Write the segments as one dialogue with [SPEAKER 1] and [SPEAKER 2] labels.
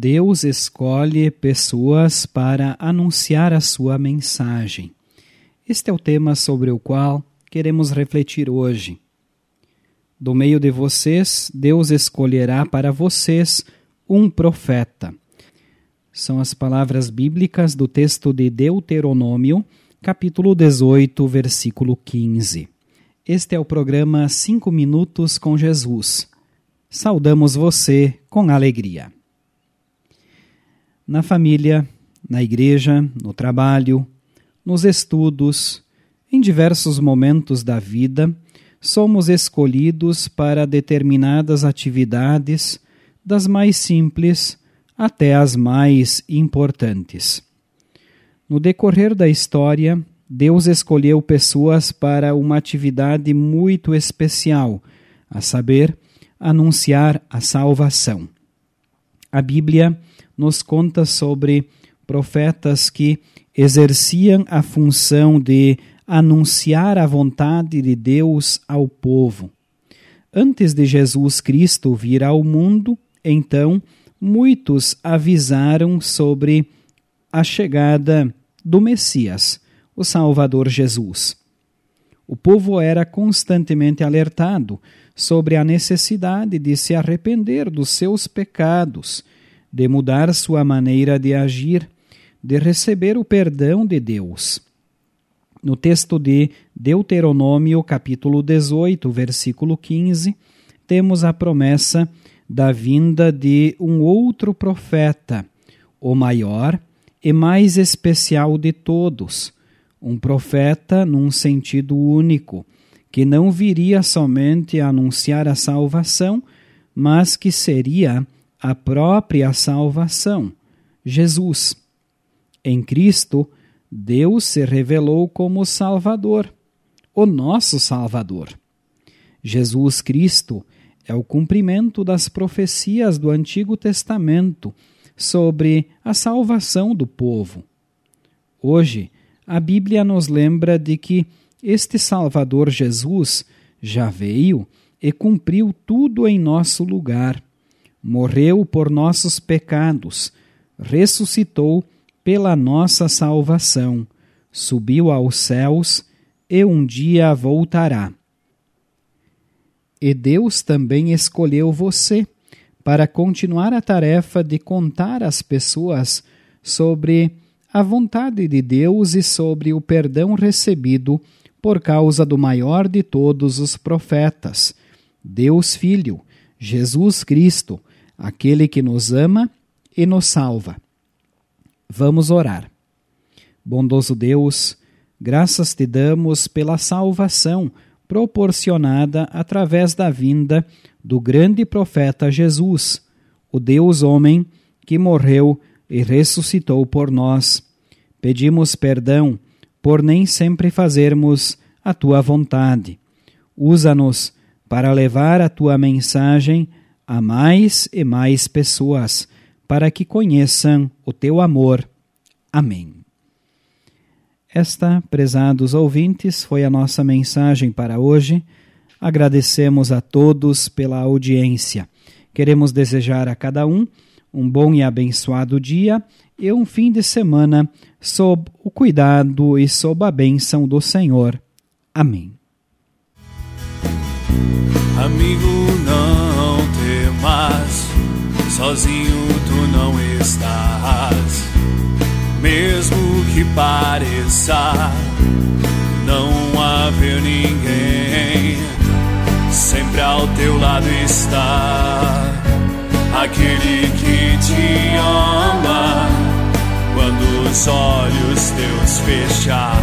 [SPEAKER 1] Deus escolhe pessoas para anunciar a sua mensagem. Este é o tema sobre o qual queremos refletir hoje. Do meio de vocês, Deus escolherá para vocês um profeta. São as palavras bíblicas do texto de Deuteronômio, capítulo 18, versículo 15. Este é o programa 5 Minutos com Jesus. Saudamos você com alegria na família, na igreja, no trabalho, nos estudos, em diversos momentos da vida, somos escolhidos para determinadas atividades, das mais simples até as mais importantes. No decorrer da história, Deus escolheu pessoas para uma atividade muito especial, a saber, anunciar a salvação. A Bíblia nos conta sobre profetas que exerciam a função de anunciar a vontade de Deus ao povo. Antes de Jesus Cristo vir ao mundo, então, muitos avisaram sobre a chegada do Messias, o Salvador Jesus. O povo era constantemente alertado sobre a necessidade de se arrepender dos seus pecados de mudar sua maneira de agir, de receber o perdão de Deus. No texto de Deuteronômio, capítulo 18, versículo 15, temos a promessa da vinda de um outro profeta, o maior e mais especial de todos, um profeta num sentido único, que não viria somente a anunciar a salvação, mas que seria a própria salvação, Jesus. Em Cristo, Deus se revelou como Salvador, o nosso Salvador. Jesus Cristo é o cumprimento das profecias do Antigo Testamento sobre a salvação do povo. Hoje, a Bíblia nos lembra de que este Salvador Jesus já veio e cumpriu tudo em nosso lugar morreu por nossos pecados, ressuscitou pela nossa salvação, subiu aos céus e um dia voltará. E Deus também escolheu você para continuar a tarefa de contar às pessoas sobre a vontade de Deus e sobre o perdão recebido por causa do maior de todos os profetas, Deus Filho, Jesus Cristo, aquele que nos ama e nos salva. Vamos orar. Bondoso Deus, graças te damos pela salvação proporcionada através da vinda do grande profeta Jesus, o Deus homem que morreu e ressuscitou por nós. Pedimos perdão por nem sempre fazermos a tua vontade. Usa-nos para levar a tua mensagem a mais e mais pessoas, para que conheçam o teu amor. Amém. Esta, prezados ouvintes, foi a nossa mensagem para hoje. Agradecemos a todos pela audiência. Queremos desejar a cada um um bom e abençoado dia e um fim de semana sob o cuidado e sob a bênção do Senhor. Amém.
[SPEAKER 2] Amigo, não temas, sozinho tu não estás. Mesmo que pareça não haver ninguém, sempre ao teu lado está aquele que te ama. Quando os olhos teus fechar,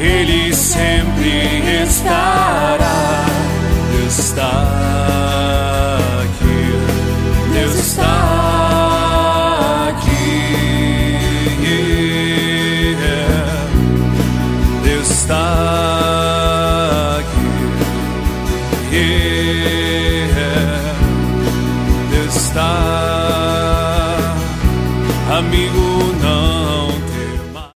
[SPEAKER 2] ele sempre estará. está. E está, amigo.